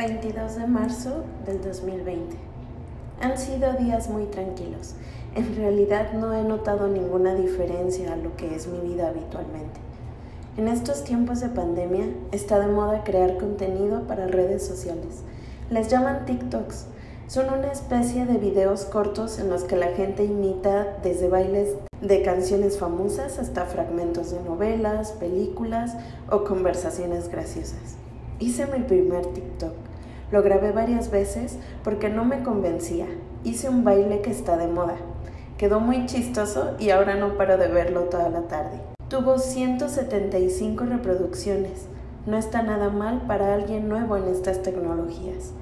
22 de marzo del 2020. Han sido días muy tranquilos. En realidad no he notado ninguna diferencia a lo que es mi vida habitualmente. En estos tiempos de pandemia está de moda crear contenido para redes sociales. Les llaman TikToks. Son una especie de videos cortos en los que la gente imita desde bailes de canciones famosas hasta fragmentos de novelas, películas o conversaciones graciosas. Hice mi primer TikTok. Lo grabé varias veces porque no me convencía. Hice un baile que está de moda. Quedó muy chistoso y ahora no paro de verlo toda la tarde. Tuvo 175 reproducciones. No está nada mal para alguien nuevo en estas tecnologías.